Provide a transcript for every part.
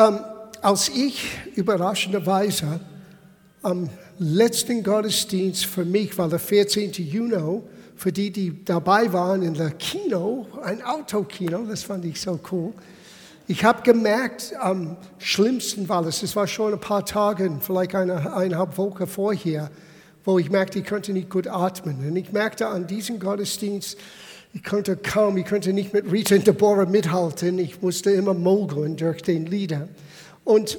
Ähm, als ich überraschenderweise am letzten Gottesdienst für mich war der 14. Juni, für die, die dabei waren in der Kino, ein Autokino, das fand ich so cool. Ich habe gemerkt, am schlimmsten war es, es war schon ein paar Tage, vielleicht eine eineinhalb Wochen vorher, wo ich merkte, ich konnte nicht gut atmen. Und ich merkte an diesem Gottesdienst, ich konnte kaum, ich konnte nicht mit Rita und Deborah mithalten. Ich musste immer mogeln durch den Lieder. Und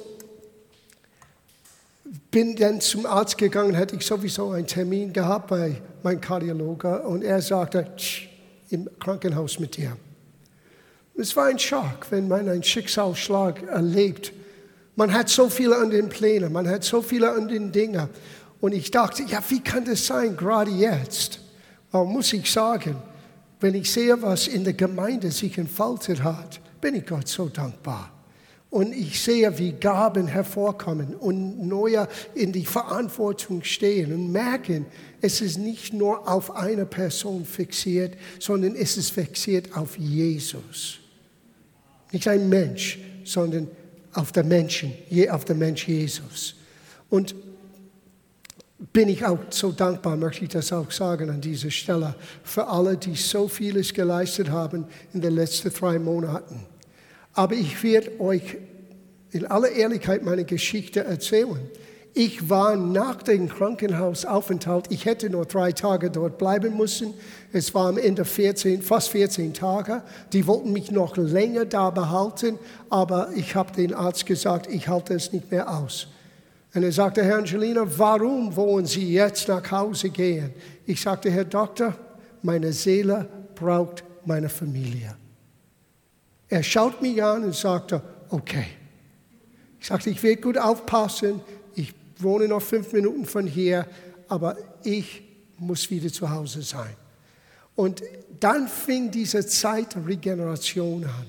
bin dann zum Arzt gegangen, hatte ich sowieso einen Termin gehabt bei meinem Kardiologe und er sagte, im Krankenhaus mit dir. Es war ein Schock, wenn man einen Schicksalsschlag erlebt. Man hat so viele an den Plänen, man hat so viele an den Dingen. Und ich dachte, ja, wie kann das sein, gerade jetzt? Aber muss ich sagen, wenn ich sehe, was in der Gemeinde sich entfaltet hat, bin ich Gott so dankbar. Und ich sehe, wie Gaben hervorkommen und neue in die Verantwortung stehen und merken, es ist nicht nur auf eine Person fixiert, sondern es ist fixiert auf Jesus. Nicht ein Mensch, sondern auf den Menschen, auf den Mensch Jesus. Und bin ich auch so dankbar, möchte ich das auch sagen an dieser Stelle, für alle, die so vieles geleistet haben in den letzten drei Monaten. Aber ich werde euch in aller Ehrlichkeit meine Geschichte erzählen. Ich war nach dem Krankenhausaufenthalt, ich hätte nur drei Tage dort bleiben müssen. Es war am Ende 14, fast 14 Tage. Die wollten mich noch länger da behalten, aber ich habe den Arzt gesagt, ich halte es nicht mehr aus. Und er sagte, Herr Angelina, warum wollen Sie jetzt nach Hause gehen? Ich sagte, Herr Doktor, meine Seele braucht meine Familie. Er schaut mich an und sagte, okay. Ich sagte, ich werde gut aufpassen. Ich wohne noch fünf Minuten von hier, aber ich muss wieder zu Hause sein. Und dann fing diese Zeit Regeneration an.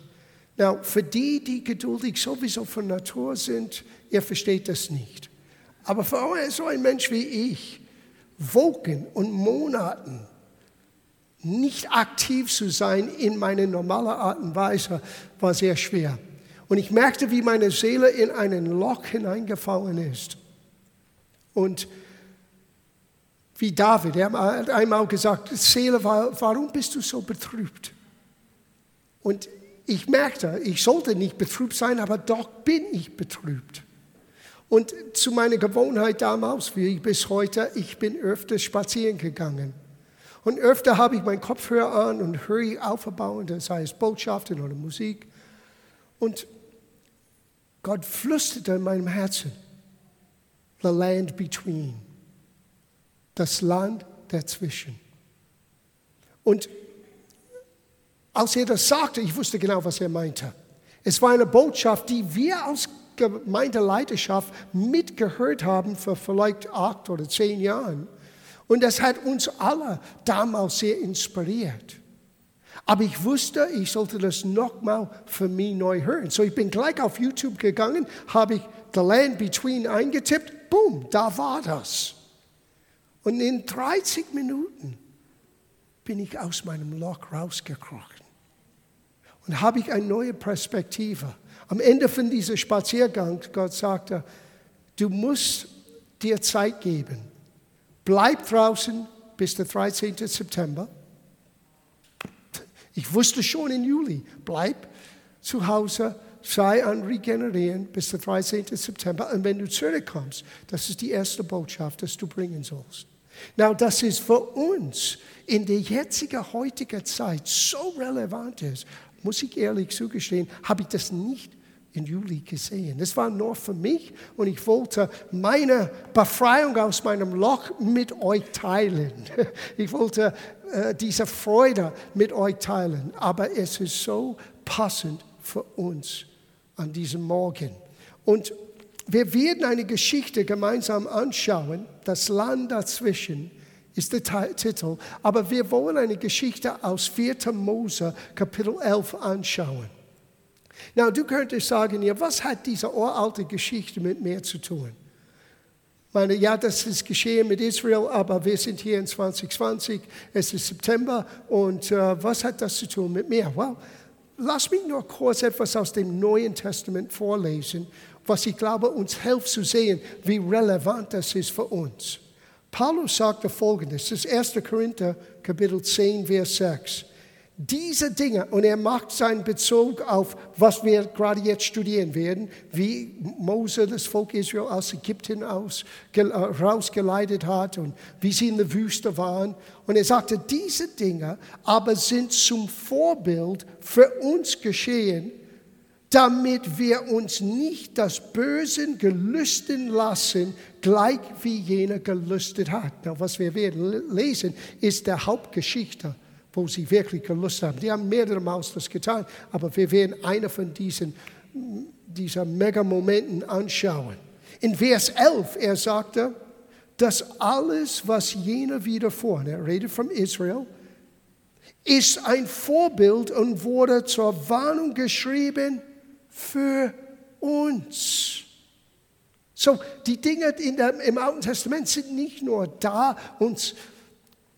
Now, für die, die geduldig sowieso von Natur sind, ihr versteht das nicht. Aber für so ein Mensch wie ich, Wochen und Monaten nicht aktiv zu sein in meiner normalen Art und Weise, war sehr schwer. Und ich merkte, wie meine Seele in einen Loch hineingefallen ist. Und wie David, er hat einmal gesagt, Seele, warum bist du so betrübt? Und ich merkte, ich sollte nicht betrübt sein, aber doch bin ich betrübt. Und zu meiner Gewohnheit damals, wie ich bis heute, ich bin öfter spazieren gegangen. Und öfter habe ich meinen Kopfhörer an und höre aufbauen, sei es Botschaften oder Musik. Und Gott flüsterte in meinem Herzen, the land between, das Land dazwischen. Und als er das sagte, ich wusste genau, was er meinte. Es war eine Botschaft, die wir als Gemeindeleiterschaft mitgehört haben für vielleicht acht oder zehn Jahren. Und das hat uns alle damals sehr inspiriert. Aber ich wusste, ich sollte das nochmal für mich neu hören. So ich bin gleich auf YouTube gegangen, habe ich The Land Between eingetippt, boom, da war das. Und in 30 Minuten bin ich aus meinem Loch rausgekrochen und habe ich eine neue Perspektive. Am Ende von diesem Spaziergang, Gott sagte, du musst dir Zeit geben. Bleib draußen bis der 13. September. Ich wusste schon im Juli, bleib zu Hause, sei an Regenerieren bis der 13. September. Und wenn du zurückkommst, das ist die erste Botschaft, dass du bringen sollst. Now, das ist für uns in der jetzigen, heutigen Zeit so relevant ist, muss ich ehrlich zugestehen, habe ich das nicht im Juli gesehen. Das war nur für mich und ich wollte meine Befreiung aus meinem Loch mit euch teilen. Ich wollte äh, diese Freude mit euch teilen, aber es ist so passend für uns an diesem Morgen. Und wir werden eine Geschichte gemeinsam anschauen, das Land dazwischen ist der Titel, aber wir wollen eine Geschichte aus 4. Mose Kapitel 11 anschauen. Na, du könntest sagen, ja, was hat diese uralte Geschichte mit mir zu tun? Meine, ja, das ist geschehen mit Israel, aber wir sind hier in 2020, es ist September und uh, was hat das zu tun mit mir? Well, lass mich nur kurz etwas aus dem Neuen Testament vorlesen, was ich glaube, uns hilft zu sehen, wie relevant das ist für uns. Paulus sagte folgendes, das ist 1. Korinther, Kapitel 10, Vers 6. Diese Dinge, und er macht seinen Bezug auf, was wir gerade jetzt studieren werden, wie Mose das Volk Israel aus Ägypten aus, äh, rausgeleitet hat und wie sie in der Wüste waren. Und er sagte, diese Dinge aber sind zum Vorbild für uns geschehen, damit wir uns nicht das Bösen gelüsten lassen, gleich wie jener gelüstet hat. Na, was wir werden lesen, ist der Hauptgeschichte wo sie wirklich Lust haben. Die haben mehrere Mal das getan, aber wir werden einer von diesen, dieser Mega-Momenten anschauen. In Vers 11, er sagte, dass alles, was jener widerfuhr, er redet von Israel, ist ein Vorbild und wurde zur Warnung geschrieben für uns. So, die Dinge der, im Alten Testament sind nicht nur da, uns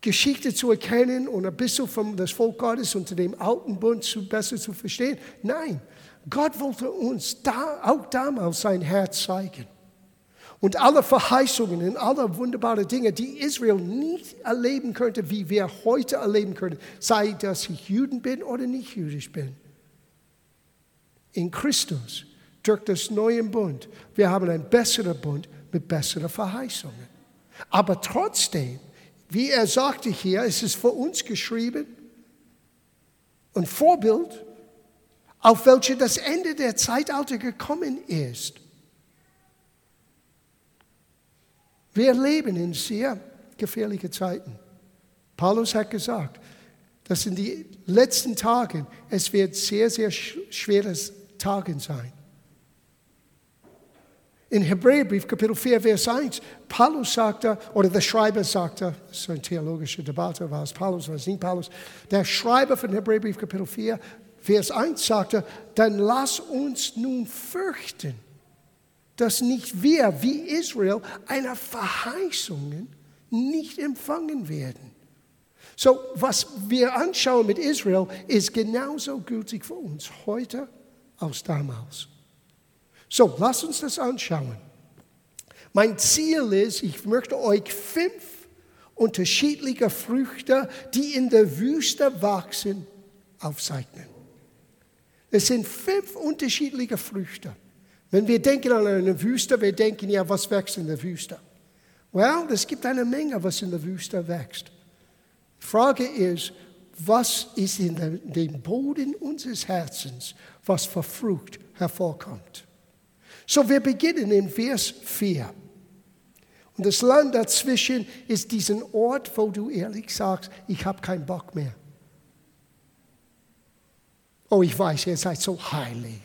Geschichte zu erkennen und ein bisschen von das Volk Gottes unter dem alten Bund zu, besser zu verstehen. Nein, Gott wollte uns da, auch damals sein Herz zeigen. Und alle Verheißungen und alle wunderbaren Dinge, die Israel nicht erleben könnte, wie wir heute erleben können, sei dass ich Juden bin oder nicht jüdisch bin. In Christus, durch das neue Bund, wir haben einen besseren Bund mit besseren Verheißungen. Aber trotzdem wie er sagte hier, es ist für uns geschrieben und Vorbild, auf welche das Ende der Zeitalter gekommen ist. Wir leben in sehr gefährlichen Zeiten. Paulus hat gesagt, dass in den letzten Tagen es wird sehr, sehr schweres Tagen sein. In Hebräerbrief Kapitel 4, Vers 1, Paulus sagte, oder der Schreiber sagte, das ist eine theologische Debatte, war es Paulus, war es nicht Paulus, der Schreiber von Hebräerbrief Kapitel 4, Vers 1 sagte, dann lass uns nun fürchten, dass nicht wir wie Israel einer Verheißungen nicht empfangen werden. So, was wir anschauen mit Israel, ist genauso gültig für uns heute als damals. So, lasst uns das anschauen. Mein Ziel ist, ich möchte euch fünf unterschiedliche Früchte, die in der Wüste wachsen, aufzeichnen. Es sind fünf unterschiedliche Früchte. Wenn wir denken an eine Wüste, wir denken ja, was wächst in der Wüste? Well, es gibt eine Menge, was in der Wüste wächst. Die Frage ist, was ist in dem Boden unseres Herzens, was für Frucht hervorkommt? So, wir beginnen in Vers 4. Und das Land dazwischen ist diesen Ort, wo du ehrlich sagst, ich habe keinen Bock mehr. Oh, ich weiß, ihr seid so heilig.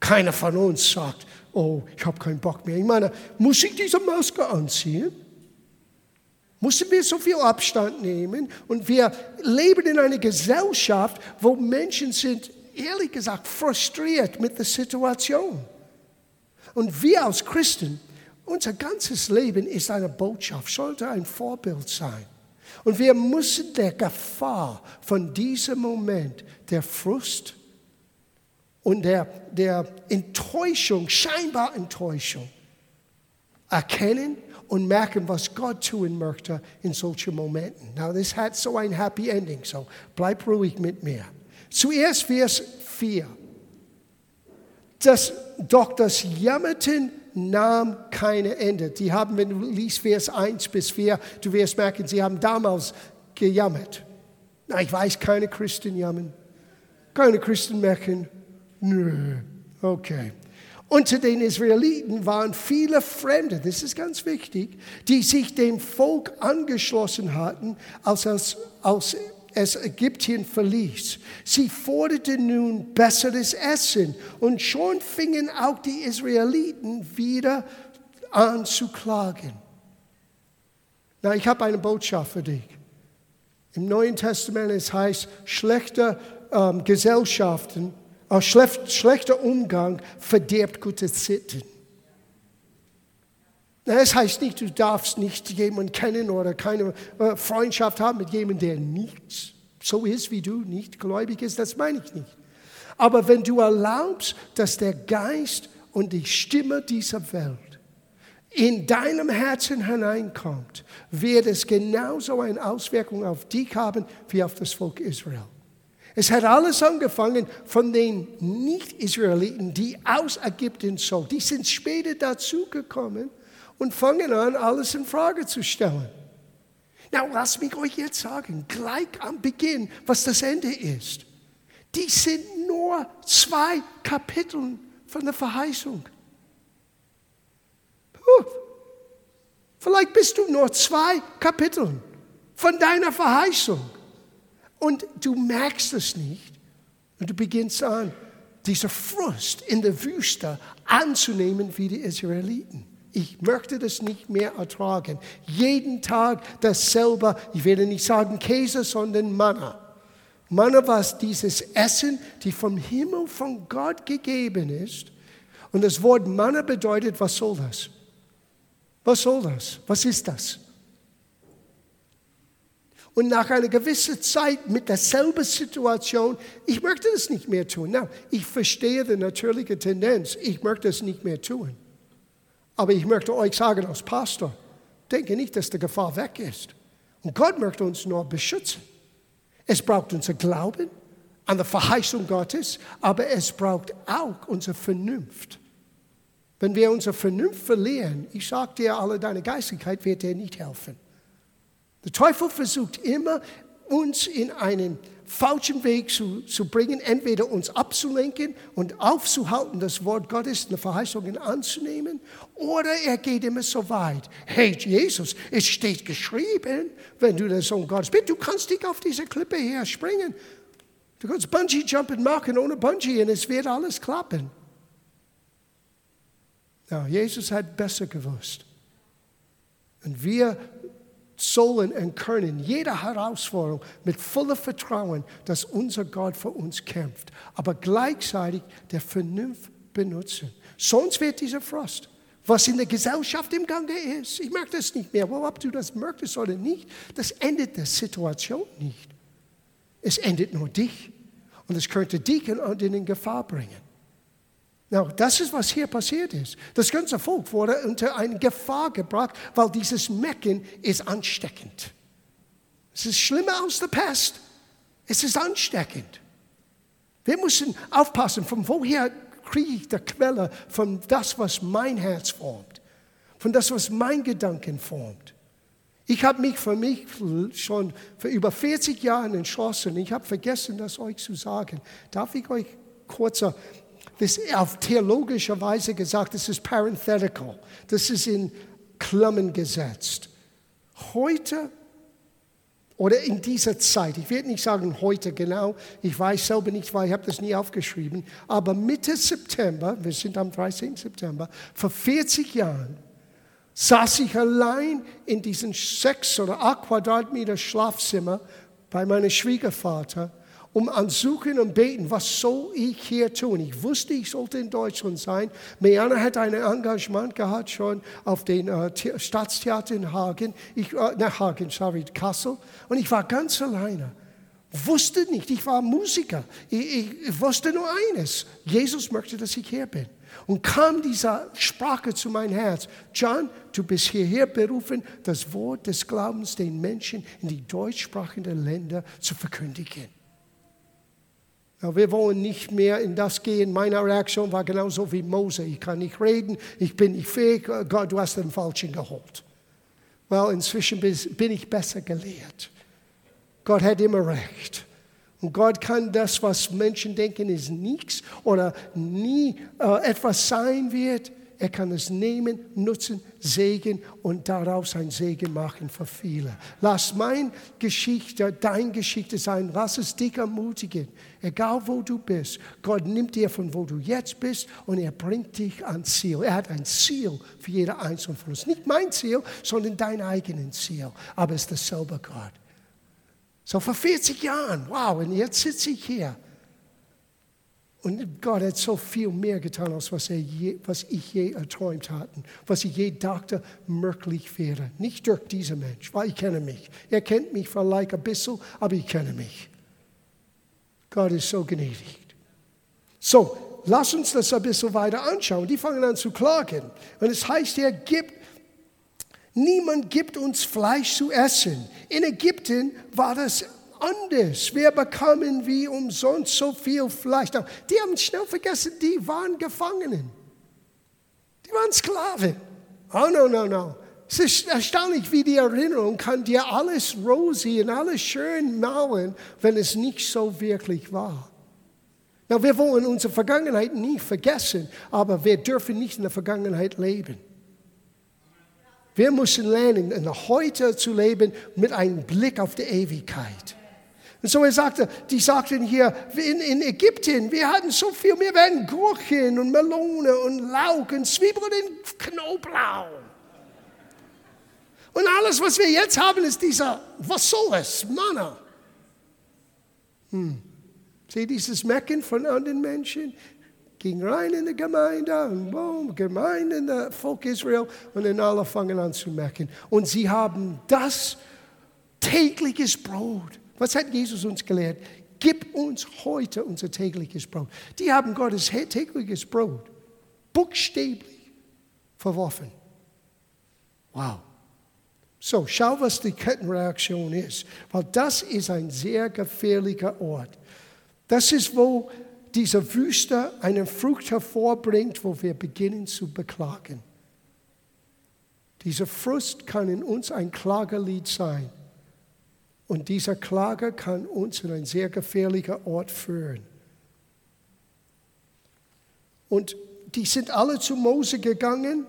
Keiner von uns sagt, oh, ich habe keinen Bock mehr. Ich meine, muss ich diese Maske anziehen? Müssen wir so viel Abstand nehmen? Und wir leben in einer Gesellschaft, wo Menschen sind ehrlich gesagt frustriert mit der Situation. Und wir als Christen, unser ganzes Leben ist eine Botschaft, sollte ein Vorbild sein. Und wir müssen der Gefahr von diesem Moment, der Frust und der, der Enttäuschung, scheinbar Enttäuschung, erkennen und merken, was Gott tun möchte in solchen Momenten. Now, das hat so ein Happy Ending, so bleib ruhig mit mir. Zuerst Vers 4. Das, doch das Jammerten nahm keine Ende. Die haben, wenn du liest Vers 1 bis 4, du wirst merken, sie haben damals gejammert. Na, ich weiß, keine Christen jammern. Keine Christen merken. Nö, okay. Unter den Israeliten waren viele Fremde, das ist ganz wichtig, die sich dem Volk angeschlossen hatten, als, als, als es Ägypten verließ. Sie forderten nun besseres Essen und schon fingen auch die Israeliten wieder an zu klagen. Na, ich habe eine Botschaft für dich. Im Neuen Testament es heißt, schlechte ähm, Gesellschaften, äh, schlechter Umgang verderbt gute Sitten. Es heißt nicht, du darfst nicht jemanden kennen oder keine äh, Freundschaft haben mit jemandem, der nichts so ist wie du nicht gläubig ist, das meine ich nicht. Aber wenn du erlaubst, dass der Geist und die Stimme dieser Welt in deinem Herzen hineinkommt, wird es genauso eine Auswirkung auf dich haben wie auf das Volk Israel. Es hat alles angefangen von den Nicht-Israeliten, die aus Ägypten so. Die sind später dazugekommen und fangen an, alles in Frage zu stellen. Na, lass mich euch jetzt sagen, gleich am Beginn, was das Ende ist. Die sind nur zwei Kapitel von der Verheißung. Puh. Vielleicht bist du nur zwei Kapitel von deiner Verheißung. Und du merkst es nicht. Und du beginnst an, diese Frust in der Wüste anzunehmen wie die Israeliten. Ich möchte das nicht mehr ertragen. Jeden Tag dasselbe, ich werde nicht sagen Käse, sondern Manna. Manna war dieses Essen, die vom Himmel von Gott gegeben ist. Und das Wort Manna bedeutet, was soll das? Was soll das? Was ist das? Und nach einer gewissen Zeit mit derselben Situation, ich möchte das nicht mehr tun. Na, ich verstehe die natürliche Tendenz, ich möchte es nicht mehr tun. Aber ich möchte euch sagen als Pastor, denke nicht, dass die Gefahr weg ist. Und Gott möchte uns nur beschützen. Es braucht unser Glauben an die Verheißung Gottes, aber es braucht auch unsere Vernunft. Wenn wir unsere Vernunft verlieren, ich sage dir, alle deine Geistigkeit wird dir nicht helfen. Der Teufel versucht immer, uns in einen falschen Weg zu, zu bringen, entweder uns abzulenken und aufzuhalten, das Wort Gottes, eine Verheißung anzunehmen, oder er geht immer so weit. Hey Jesus, es steht geschrieben, wenn du der Sohn Gottes bist, du kannst dich auf diese Klippe hier springen. Du kannst Bungee Jumping machen ohne Bungee und es wird alles klappen. Ja, Jesus hat besser gewusst. Und wir sollen und können jede Herausforderung mit vollem Vertrauen, dass unser Gott für uns kämpft, aber gleichzeitig der Vernunft benutzen. Sonst wird dieser Frost, was in der Gesellschaft im Gange ist, ich merke das nicht mehr, ob du das möchtest oder nicht, das endet der Situation nicht. Es endet nur dich und es könnte dich in Gefahr bringen. Now, das ist, was hier passiert ist. Das ganze Volk wurde unter eine Gefahr gebracht, weil dieses Mecken ist ansteckend. Es ist schlimmer als die Pest. Es ist ansteckend. Wir müssen aufpassen, von woher kriege ich die Quelle von das, was mein Herz formt, von das, was mein Gedanken formt. Ich habe mich für mich schon für über 40 Jahre entschlossen. Ich habe vergessen, das euch zu sagen. Darf ich euch kurzer das auf theologischer Weise gesagt, das ist parenthetical, das ist in Klammern gesetzt. Heute oder in dieser Zeit, ich werde nicht sagen heute genau, ich weiß selber nicht, weil ich habe das nie aufgeschrieben, aber Mitte September, wir sind am 13. September, vor 40 Jahren saß ich allein in diesem sechs oder acht Quadratmeter Schlafzimmer bei meinem Schwiegervater um ansuchen und beten, was soll ich hier tun? Ich wusste, ich sollte in Deutschland sein. Meana hat ein Engagement gehabt schon auf dem äh, Staatstheater in Hagen, ich, äh, nach Hagen, sorry, Kassel. Und ich war ganz alleine. Wusste nicht, ich war Musiker. Ich, ich wusste nur eines, Jesus möchte, dass ich hier bin. Und kam diese Sprache zu meinem Herz. John, du bist hierher berufen, das Wort des Glaubens den Menschen in die deutschsprachigen Länder zu verkündigen. Wir wollen nicht mehr in das gehen. Meine Reaktion war genauso wie Mose. Ich kann nicht reden, ich bin nicht fähig. Gott, du hast den Falschen geholt. Well, inzwischen bin ich besser gelehrt. Gott hat immer recht. Und Gott kann das, was Menschen denken, ist nichts oder nie äh, etwas sein wird, er kann es nehmen, nutzen, Segen und daraus ein Segen machen für viele. Lass meine Geschichte dein Geschichte sein. Lass es dich ermutigen. Egal wo du bist. Gott nimmt dir von wo du jetzt bist und er bringt dich ans Ziel. Er hat ein Ziel für jeder Einzelne von uns. Nicht mein Ziel, sondern dein eigenes Ziel. Aber es ist dasselbe Gott. So vor 40 Jahren, wow, und jetzt sitze ich hier. Und Gott hat so viel mehr getan, als was, er je, was ich je erträumt hatte, was ich je dachte, möglich wäre. Nicht durch diesen Mensch, weil ich kenne mich. Er kennt mich vielleicht ein bisschen, aber ich kenne mich. Gott ist so gnädig. So, lass uns das ein bisschen weiter anschauen. Die fangen an zu klagen. Und es heißt hier, gibt, niemand gibt uns Fleisch zu essen. In Ägypten war das anders. Wir bekamen wie umsonst so viel Fleisch. Die haben schnell vergessen, die waren Gefangenen. Die waren Sklaven. Oh, no, no, no. Es ist erstaunlich, wie die Erinnerung kann dir alles rosy und alles schön malen, wenn es nicht so wirklich war. Na, wir wollen unsere Vergangenheit nie vergessen, aber wir dürfen nicht in der Vergangenheit leben. Wir müssen lernen, in der Heute zu leben mit einem Blick auf die Ewigkeit. Und so er sagte, die sagten hier in, in Ägypten, wir hatten so viel, wir werden Gurken und Melone und Lauch und Zwiebeln und Knoblauch. Und alles, was wir jetzt haben, ist dieser, was soll es, Manna. Hm. Seht dieses Mecken von anderen Menschen? Ging rein in die Gemeinde und boom, Gemeinde in der Volk Israel und dann alle fangen an zu mecken. Und sie haben das tägliches Brot. Was hat Jesus uns gelehrt? Gib uns heute unser tägliches Brot. Die haben Gottes tägliches Brot buchstäblich verworfen. Wow. So, schau, was die Kettenreaktion ist, weil das ist ein sehr gefährlicher Ort. Das ist, wo diese Wüste eine Frucht hervorbringt, wo wir beginnen zu beklagen. Diese Frust kann in uns ein Klagelied sein. Und dieser Klage kann uns in ein sehr gefährlicher Ort führen. Und die sind alle zu Mose gegangen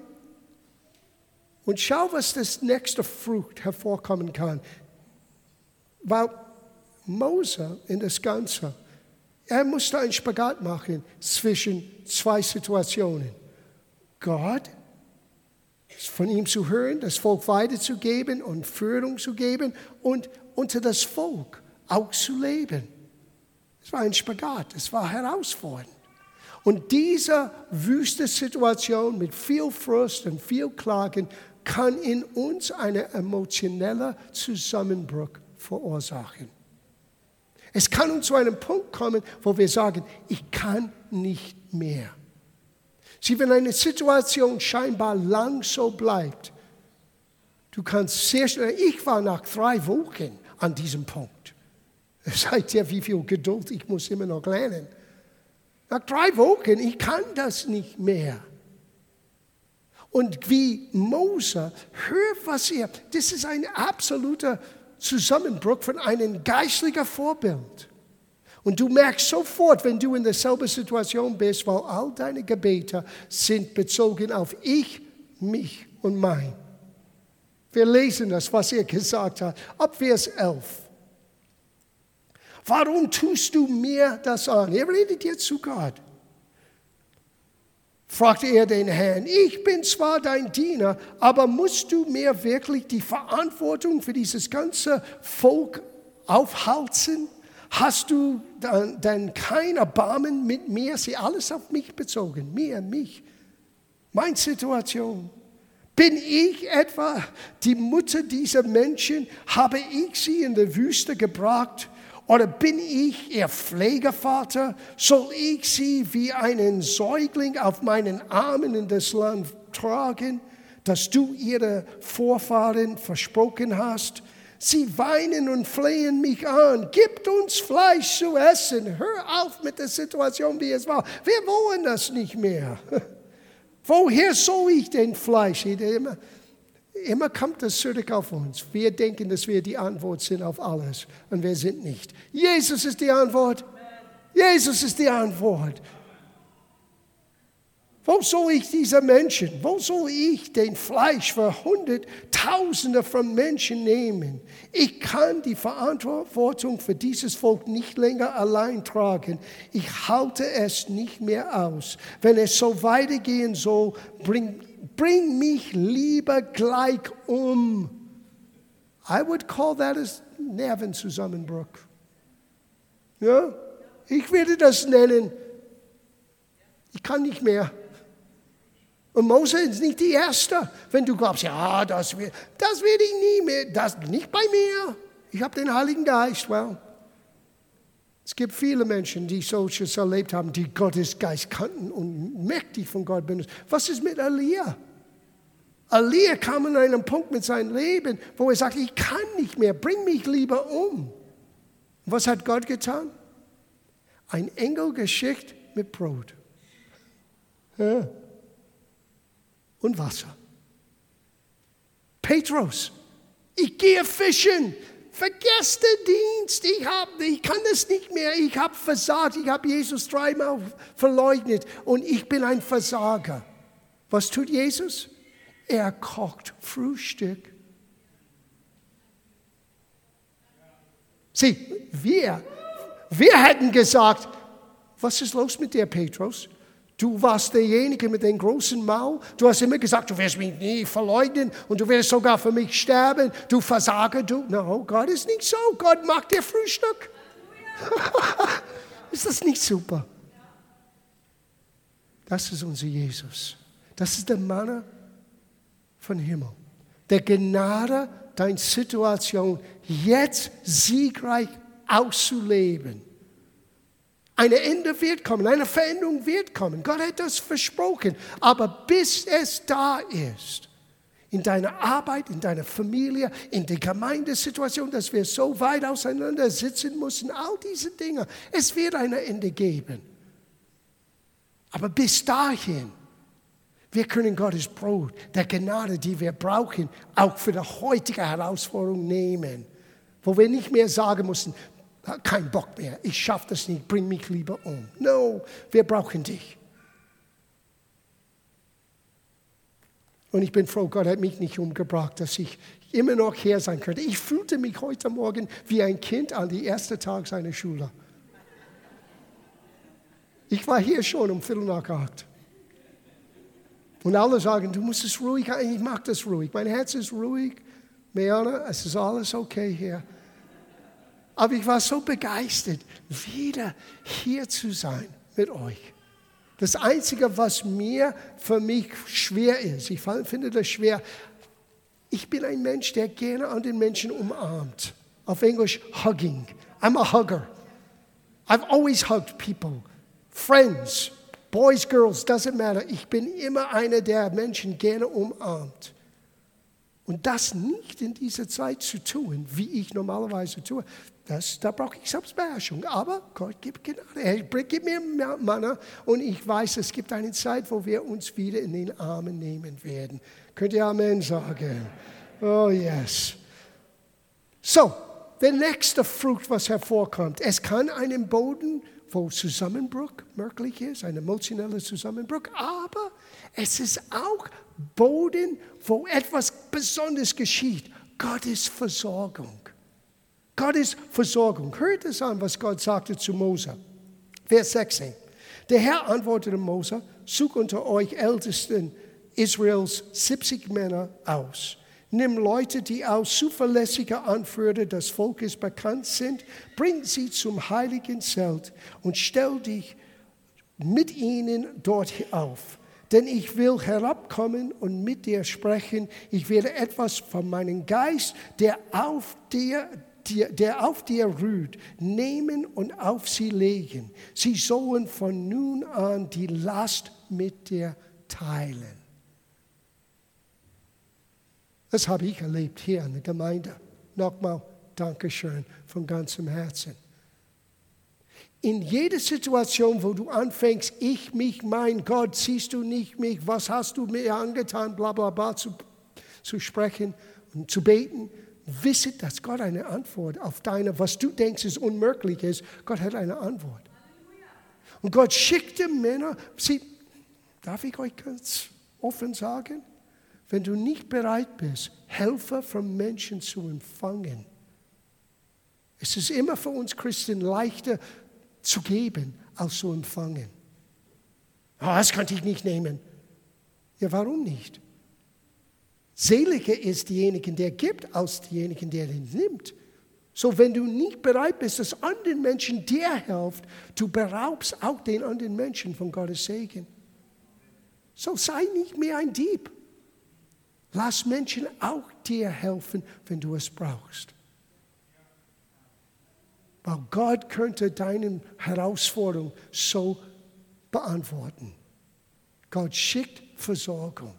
und schau, was das nächste Frucht hervorkommen kann. Weil Mose in das Ganze, er musste einen Spagat machen zwischen zwei Situationen. Gott, von ihm zu hören, das Volk weiterzugeben und Führung zu geben und unter das Volk auch zu leben. Es war ein Spagat, es war herausfordernd. Und diese wüste Situation mit viel Frust und viel Klagen kann in uns einen emotionellen Zusammenbruch verursachen. Es kann uns zu einem Punkt kommen, wo wir sagen, ich kann nicht mehr. Sie, wenn eine Situation scheinbar lang so bleibt, du kannst sehr schnell, ich war nach drei Wochen an diesem Punkt. Seid ihr, wie viel Geduld ich muss immer noch lernen. Nach drei Wochen, ich kann das nicht mehr. Und wie Mose, hör was er, das ist ein absoluter Zusammenbruch von einem geistlichen Vorbild. Und du merkst sofort, wenn du in derselben Situation bist, weil all deine Gebete sind bezogen auf ich, mich und mein. Wir lesen das, was er gesagt hat, ab Vers 11. Warum tust du mir das an? Er redet jetzt zu Gott fragte er den Herrn, ich bin zwar dein Diener, aber musst du mir wirklich die Verantwortung für dieses ganze Volk aufhalten? Hast du dann, dann kein Erbarmen mit mir? Sie alles auf mich bezogen, mir, mich, meine Situation. Bin ich etwa die Mutter dieser Menschen? Habe ich sie in der Wüste gebracht? Oder bin ich ihr Pflegevater? Soll ich sie wie einen Säugling auf meinen Armen in das Land tragen, das du ihre Vorfahren versprochen hast? Sie weinen und flehen mich an. Gibt uns Fleisch zu essen. Hör auf mit der Situation, wie es war. Wir wollen das nicht mehr. Woher soll ich denn Fleisch? Immer kommt das zurück auf uns. Wir denken, dass wir die Antwort sind auf alles und wir sind nicht. Jesus ist die Antwort. Jesus ist die Antwort. Wo soll ich diese Menschen, wo soll ich den Fleisch für Hunderttausende von Menschen nehmen? Ich kann die Verantwortung für dieses Volk nicht länger allein tragen. Ich halte es nicht mehr aus. Wenn es so weitergehen soll, bringt bring mich lieber gleich um. I would call that a Nervenzusammenbruch. Ja? Ich würde das nennen. Ich kann nicht mehr. Und Mose ist nicht die Erste. Wenn du glaubst, ja, das, wird, das werde ich nie mehr, das nicht bei mir. Ich habe den Heiligen Geist. Well, Es gibt viele Menschen, die solches erlebt haben, die Gottes Geist kannten und mächtig von Gott benutzt. Was ist mit Elia? Elia kam an einen Punkt mit seinem Leben, wo er sagt, ich kann nicht mehr, bring mich lieber um. Was hat Gott getan? Ein Engel geschickt mit Brot. Ja. Und Wasser. Petrus, ich gehe fischen. Vergesst den Dienst. Ich, hab, ich kann das nicht mehr. Ich habe versagt. Ich habe Jesus dreimal verleugnet und ich bin ein Versager. Was tut Jesus? Er kocht Frühstück. Sieh, wir, wir hätten gesagt, was ist los mit dir, Petrus? Du warst derjenige mit dem großen Maul. Du hast immer gesagt, du wirst mich nie verleugnen und du wirst sogar für mich sterben. Du Versager, du. No, Gott ist nicht so. Gott mag dir Frühstück. ist das nicht super? Das ist unser Jesus. Das ist der Mann von Himmel. Der Gnade, deine Situation jetzt siegreich auszuleben. Ein Ende wird kommen, eine Veränderung wird kommen. Gott hat das versprochen. Aber bis es da ist, in deiner Arbeit, in deiner Familie, in der Gemeindesituation, dass wir so weit auseinander sitzen müssen, all diese Dinge, es wird ein Ende geben. Aber bis dahin, wir können Gottes Brot, der Gnade, die wir brauchen, auch für die heutige Herausforderung nehmen. Wo wir nicht mehr sagen müssen, kein Bock mehr, ich schaffe das nicht, bring mich lieber um. No, wir brauchen dich. Und ich bin froh, Gott hat mich nicht umgebracht, dass ich immer noch hier sein könnte. Ich fühlte mich heute Morgen wie ein Kind an den ersten Tag seiner Schule. Ich war hier schon um Viertel nach acht. Und alle sagen, du musst es ruhig. Ich mag das ruhig. Mein Herz ist ruhig. Meana, es ist alles okay hier. Aber ich war so begeistert, wieder hier zu sein mit euch. Das Einzige, was mir für mich schwer ist, ich finde das schwer, ich bin ein Mensch, der gerne an den Menschen umarmt. Auf Englisch, hugging. I'm a hugger. I've always hugged people, friends, boys, girls, doesn't matter. Ich bin immer einer, der Menschen gerne umarmt. Und das nicht in dieser Zeit zu tun, wie ich normalerweise tue, das, da brauche ich Selbstbeherrschung. Aber Gott gibt Gnade. Er gibt mir Manna und ich weiß, es gibt eine Zeit, wo wir uns wieder in den Armen nehmen werden. Könnt ihr Amen sagen? Oh yes. So, der nächste Frucht, was hervorkommt, es kann einen Boden, wo Zusammenbruch möglich ist, ein emotioneller Zusammenbruch, aber es ist auch Boden, wo etwas Besonderes geschieht. Gottes Versorgung. Gottes Versorgung. Hört es an, was Gott sagte zu Mose. Vers 16. Der Herr antwortete Mose, such unter euch Ältesten Israels 70 Männer aus. Nimm Leute, die als zuverlässige Anführer des Volkes bekannt sind, bring sie zum heiligen Zelt und stell dich mit ihnen dort auf. Denn ich will herabkommen und mit dir sprechen. Ich werde etwas von meinem Geist, der auf dir der auf dir ruht, nehmen und auf sie legen. Sie sollen von nun an die Last mit dir teilen. Das habe ich erlebt hier in der Gemeinde. Nochmal Dankeschön von ganzem Herzen. In jeder Situation, wo du anfängst, ich, mich, mein Gott, siehst du nicht mich, was hast du mir angetan, bla bla bla, zu, zu sprechen und zu beten, Wisse, dass Gott eine Antwort auf deine, was du denkst, ist unmöglich ist. Gott hat eine Antwort. Und Gott schickte Männer. Sie, darf ich euch ganz offen sagen? Wenn du nicht bereit bist, Helfer von Menschen zu empfangen, es ist immer für uns Christen leichter zu geben, als zu empfangen. Oh, das könnte ich nicht nehmen. Ja, warum nicht? Seliger ist diejenigen, der gibt, als diejenigen, der nimmt. So, wenn du nicht bereit bist, dass anderen Menschen dir hilft, du beraubst auch den anderen Menschen von Gottes Segen. So sei nicht mehr ein Dieb. Lass Menschen auch dir helfen, wenn du es brauchst. Weil Gott könnte deine Herausforderung so beantworten. Gott schickt Versorgung.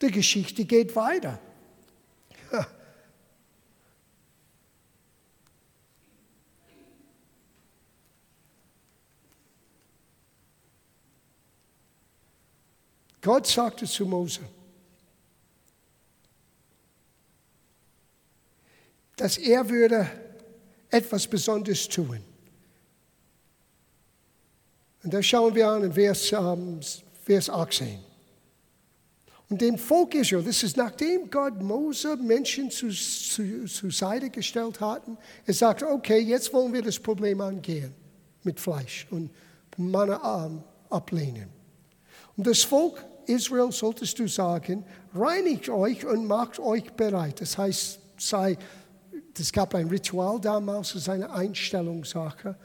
Die Geschichte geht weiter. Gott sagte zu Mose, dass er würde etwas Besonderes tun. Und da schauen wir an in Vers, um, Vers 18. Und dem Volk Israel, das ist nachdem Gott Mose Menschen zu, zu, zur Seite gestellt hatten, er sagt, okay, jetzt wollen wir das Problem angehen mit Fleisch und Manna um, ablehnen. Und das Volk Israel solltest du sagen, reinigt euch und macht euch bereit. Das heißt, sei es gab ein Ritual damals, es ist eine Einstellungssache.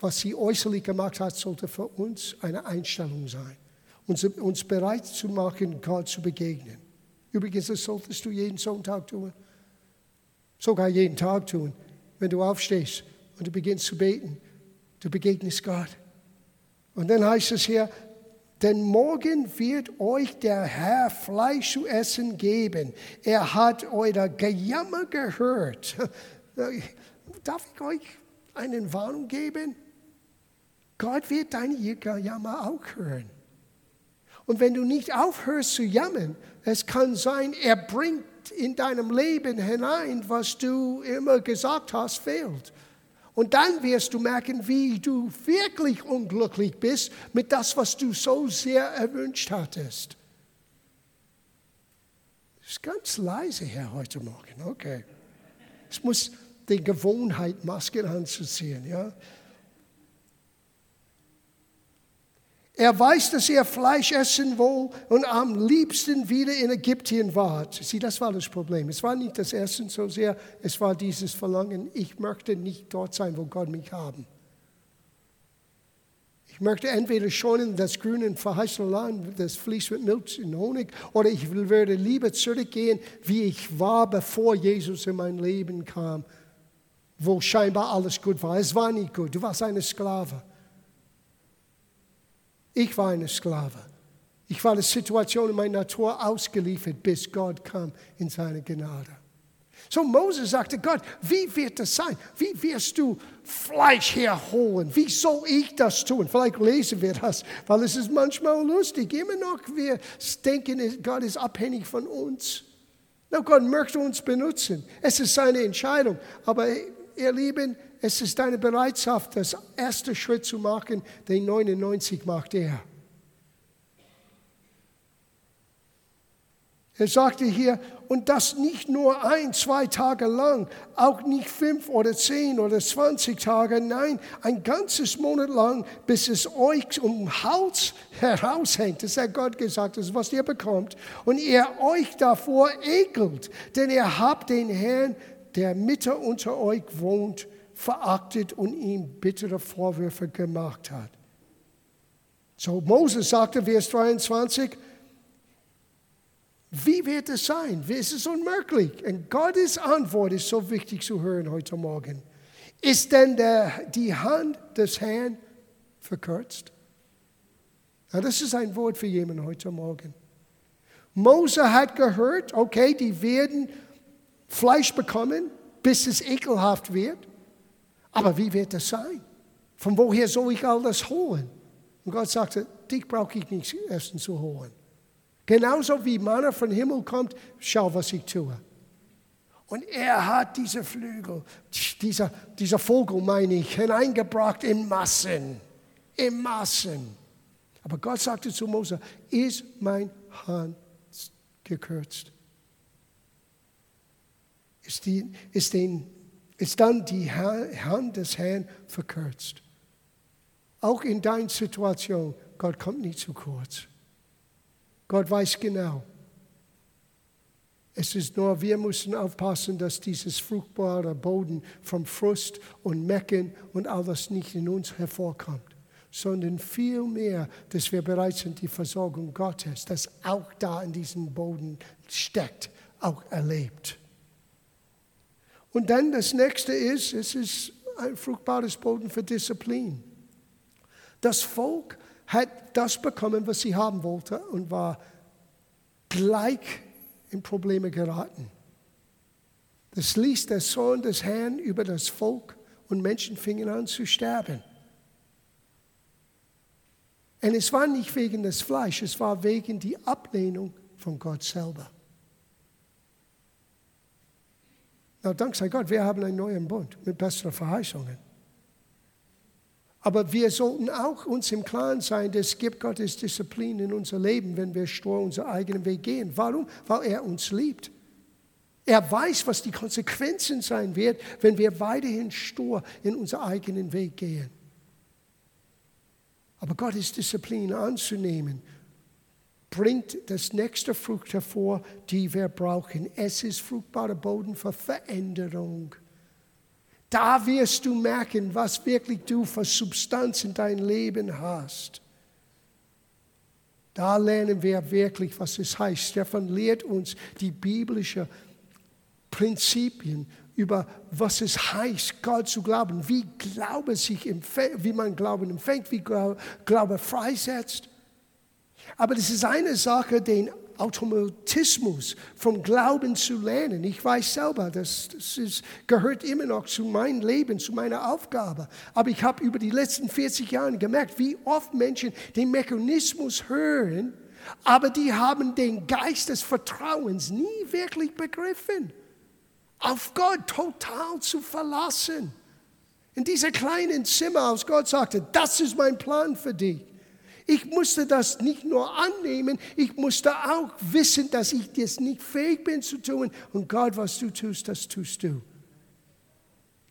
Was sie äußerlich gemacht hat, sollte für uns eine Einstellung sein. Uns, uns bereit zu machen, Gott zu begegnen. Übrigens, das solltest du jeden Sonntag tun. Sogar jeden Tag tun. Wenn du aufstehst und du beginnst zu beten, du begegnest Gott. Und dann heißt es hier, denn morgen wird euch der Herr Fleisch zu essen geben. Er hat euer Gejammer gehört. Darf ich euch eine Warnung geben? Gott wird dein Gejammer auch hören. Und wenn du nicht aufhörst zu jammern, es kann sein, er bringt in deinem Leben hinein, was du immer gesagt hast, fehlt. Und dann wirst du merken, wie du wirklich unglücklich bist mit das, was du so sehr erwünscht hattest. Es ist ganz leise hier heute Morgen, okay. Es muss die Gewohnheit, Masken anzuziehen, ja. Er weiß, dass er Fleisch essen will und am liebsten wieder in Ägypten war. Sieh, das war das Problem. Es war nicht das Essen so sehr, es war dieses Verlangen, ich möchte nicht dort sein, wo Gott mich haben. Ich möchte entweder schon in das grüne, verheißene Land, das fließt mit Milch und Honig, oder ich würde lieber zurückgehen, wie ich war, bevor Jesus in mein Leben kam, wo scheinbar alles gut war. Es war nicht gut. Du warst eine Sklave. Ich war eine Sklave. Ich war der Situation in meiner Natur ausgeliefert, bis Gott kam in seine Gnade. So Moses sagte Gott, wie wird das sein? Wie wirst du Fleisch herholen? Wie soll ich das tun? Vielleicht lesen wir das, weil es ist manchmal lustig. Immer noch, wir denken, Gott ist abhängig von uns. No, Gott möchte uns benutzen. Es ist seine Entscheidung. Aber ihr Lieben, es ist deine Bereitschaft, das erste Schritt zu machen, den 99 macht er. Er sagte hier, und das nicht nur ein, zwei Tage lang, auch nicht fünf oder zehn oder zwanzig Tage, nein, ein ganzes Monat lang, bis es euch um den Hals heraushängt. Das hat Gott gesagt, das ist, was ihr bekommt. Und ihr euch davor ekelt, denn ihr habt den Herrn, der Mitte unter euch wohnt, verachtet und ihm bittere Vorwürfe gemacht hat. So Moses sagte, Vers 23, wie wird es sein? Es ist unmöglich. Und Gottes Antwort ist so wichtig zu hören heute Morgen. Ist denn der, die Hand des Herrn verkürzt? Ja, das ist ein Wort für jemanden heute Morgen. Mose hat gehört, okay, die werden Fleisch bekommen, bis es ekelhaft wird. Aber wie wird das sein? Von woher soll ich all das holen? Und Gott sagte, dich brauche ich nicht Essen zu holen. Genauso wie Manna vom Himmel kommt, schau, was ich tue. Und er hat diese Flügel, dieser, dieser Vogel, meine ich, hineingebracht in Massen. In Massen. Aber Gott sagte zu Mose, ist mein Hand gekürzt? Ist, die, ist den ist dann die Hand des Herrn verkürzt. Auch in deiner Situation, Gott kommt nicht zu kurz. Gott weiß genau. Es ist nur, wir müssen aufpassen, dass dieses fruchtbare Boden vom Frust und Mecken und alles nicht in uns hervorkommt, sondern vielmehr, dass wir bereit sind, die Versorgung Gottes, das auch da in diesem Boden steckt, auch erlebt. Und dann das nächste ist, es ist ein fruchtbares Boden für Disziplin. Das Volk hat das bekommen, was sie haben wollte und war gleich in Probleme geraten. Das ließ der Sohn des Herrn über das Volk und Menschen fingen an zu sterben. Und es war nicht wegen des Fleisches, es war wegen der Ablehnung von Gott selber. Na, dank sei Gott, wir haben einen neuen Bund mit besseren Verheißungen. Aber wir sollten auch uns im Klaren sein, es gibt Gottes Disziplin in unser Leben, wenn wir stur unseren eigenen Weg gehen. Warum? Weil er uns liebt. Er weiß, was die Konsequenzen sein werden, wenn wir weiterhin stur in unseren eigenen Weg gehen. Aber Gottes Disziplin anzunehmen bringt das nächste Frucht hervor, die wir brauchen. Es ist fruchtbarer Boden für Veränderung. Da wirst du merken, was wirklich du für Substanz in dein Leben hast. Da lernen wir wirklich, was es heißt. Stefan lehrt uns die biblischen Prinzipien über was es heißt, Gott zu glauben, wie Glaube sich empfängt, wie man Glauben empfängt, wie Glaube freisetzt. Aber das ist eine Sache, den Automatismus vom Glauben zu lernen. Ich weiß selber, das, das ist, gehört immer noch zu meinem Leben, zu meiner Aufgabe. Aber ich habe über die letzten 40 Jahre gemerkt, wie oft Menschen den Mechanismus hören, aber die haben den Geist des Vertrauens nie wirklich begriffen. Auf Gott total zu verlassen. In diesem kleinen Zimmer, als Gott sagte, das ist mein Plan für dich. Ich musste das nicht nur annehmen, ich musste auch wissen, dass ich das nicht fähig bin zu tun. Und Gott, was du tust, das tust du.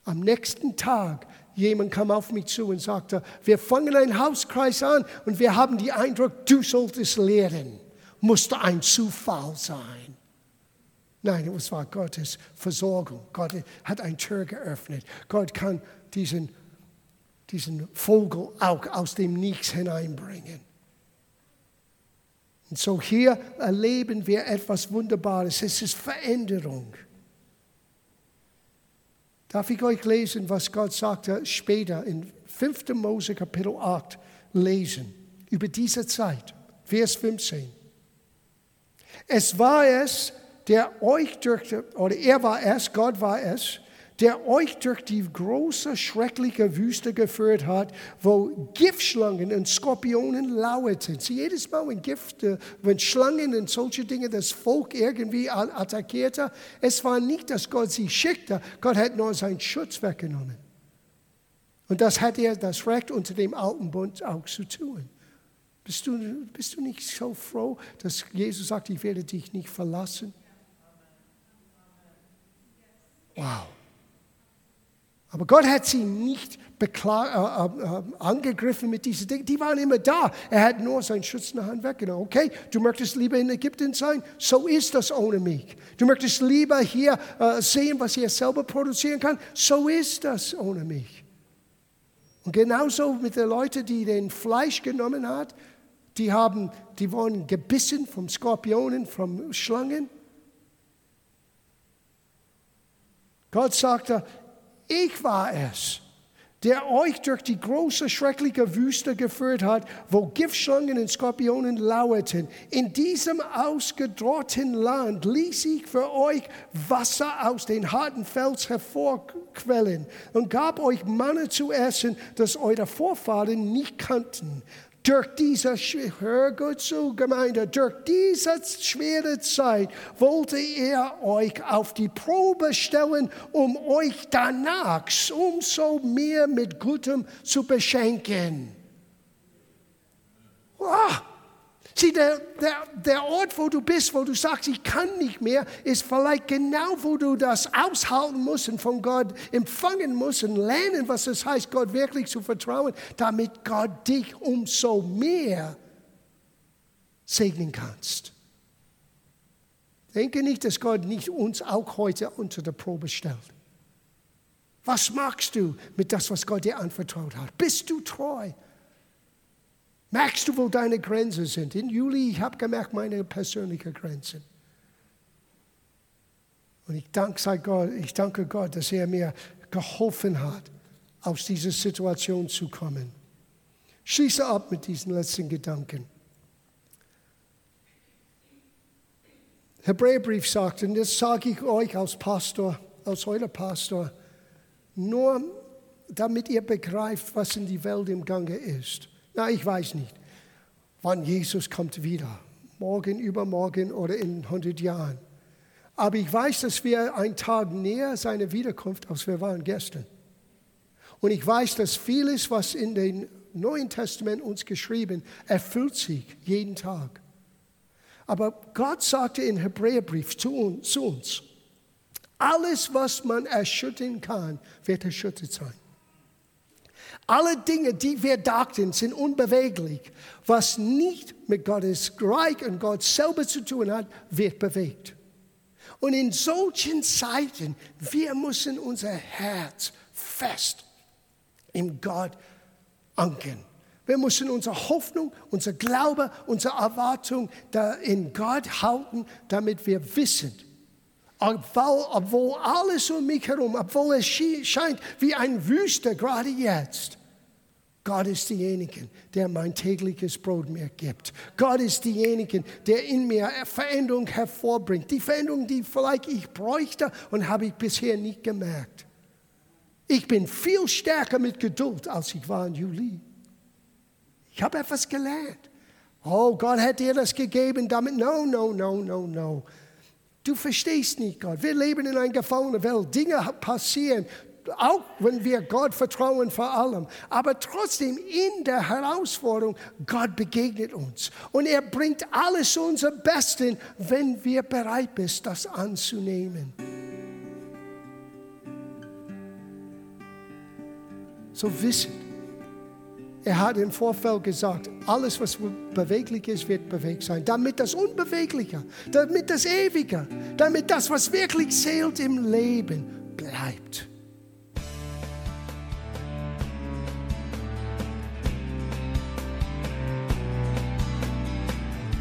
Am nächsten Tag, jemand kam auf mich zu und sagte, wir fangen einen Hauskreis an und wir haben den Eindruck, du solltest lehren. Musste ein Zufall sein. Nein, es war Gottes Versorgung. Gott hat eine Tür geöffnet. Gott kann diesen diesen Vogel auch aus dem Nichts hineinbringen. Und so hier erleben wir etwas Wunderbares. Es ist Veränderung. Darf ich euch lesen, was Gott sagte später in 5. Mose Kapitel 8 lesen über diese Zeit, Vers 15. Es war es, der euch durch, oder er war es, Gott war es, der euch durch die große, schreckliche Wüste geführt hat, wo Giftschlangen und Skorpionen lauerten. Sie jedes Mal, wenn Gifte, wenn Schlangen und solche Dinge das Volk irgendwie attackierte, es war nicht, dass Gott sie schickte, Gott hat nur seinen Schutz weggenommen. Und das hat er das Recht unter dem alten Bund auch zu tun. Bist du, bist du nicht so froh, dass Jesus sagt, ich werde dich nicht verlassen? Wow. Aber Gott hat sie nicht äh, äh, angegriffen mit diesen Dingen. Die waren immer da. Er hat nur seinen Schutz in der Hand weggenommen. Okay, du möchtest lieber in Ägypten sein? So ist das ohne mich. Du möchtest lieber hier äh, sehen, was er selber produzieren kann? So ist das ohne mich. Und genauso mit den Leuten, die den Fleisch genommen hat, die haben, die wurden gebissen vom Skorpionen, vom Schlangen. Gott sagte, ich war es, der euch durch die große, schreckliche Wüste geführt hat, wo Giftschlangen und Skorpionen lauerten. In diesem ausgedrohten Land ließ ich für euch Wasser aus den harten Fels hervorquellen und gab euch Manne zu essen, das eure Vorfahren nicht kannten durch diese, hör gut zu, Gemeinde, durch diese schwere Zeit wollte er euch auf die Probe stellen, um euch danach umso mehr mit Gutem zu beschenken. Wow. Sieh, der, der, der Ort, wo du bist, wo du sagst, ich kann nicht mehr, ist vielleicht genau, wo du das aushalten musst und von Gott empfangen musst und lernen, was es heißt, Gott wirklich zu vertrauen, damit Gott dich umso mehr segnen kannst. Denke nicht, dass Gott nicht uns auch heute unter der Probe stellt. Was machst du mit das, was Gott dir anvertraut hat? Bist du treu? Merkst du, wo deine Grenzen sind? In Juli, ich habe gemerkt, meine persönlichen Grenzen. Und ich danke, Gott, ich danke Gott, dass er mir geholfen hat, aus dieser Situation zu kommen. Schließe ab mit diesen letzten Gedanken. Hebräerbrief sagt, und das sage ich euch als Pastor, als euer Pastor, nur damit ihr begreift, was in die Welt im Gange ist. Na, ich weiß nicht, wann Jesus kommt wieder. Morgen, übermorgen oder in 100 Jahren. Aber ich weiß, dass wir einen Tag näher seiner Wiederkunft, als wir waren gestern. Und ich weiß, dass vieles, was in dem Neuen Testament uns geschrieben, erfüllt sich jeden Tag. Aber Gott sagte in Hebräerbrief zu uns, zu uns, alles, was man erschüttern kann, wird erschüttert sein. Alle Dinge, die wir dachten, sind unbeweglich. Was nicht mit Gottes Reich und Gott selber zu tun hat, wird bewegt. Und in solchen Zeiten, wir müssen unser Herz fest in Gott ankern. Wir müssen unsere Hoffnung, unser Glaube, unsere Erwartung in Gott halten, damit wir wissen, obwohl, obwohl alles um mich herum, obwohl es scheint wie ein Wüste gerade jetzt, Gott ist derjenige, der mein tägliches Brot mir gibt. Gott ist derjenige, der in mir Veränderung hervorbringt. Die Veränderung, die vielleicht ich bräuchte und habe ich bisher nicht gemerkt. Ich bin viel stärker mit Geduld, als ich war im Juli. Ich habe etwas gelernt. Oh, Gott hat dir das gegeben, damit. No, no, no, no, no. Du verstehst nicht Gott. Wir leben in einer gefallenen Welt. Dinge passieren, auch wenn wir Gott vertrauen vor allem. Aber trotzdem in der Herausforderung, Gott begegnet uns. Und er bringt alles zu unserem Besten, wenn wir bereit sind, das anzunehmen. So wissen, er hat im Vorfeld gesagt, alles, was beweglich ist, wird bewegt sein. Damit das Unbewegliche, damit das Ewige, damit das, was wirklich zählt im Leben, bleibt.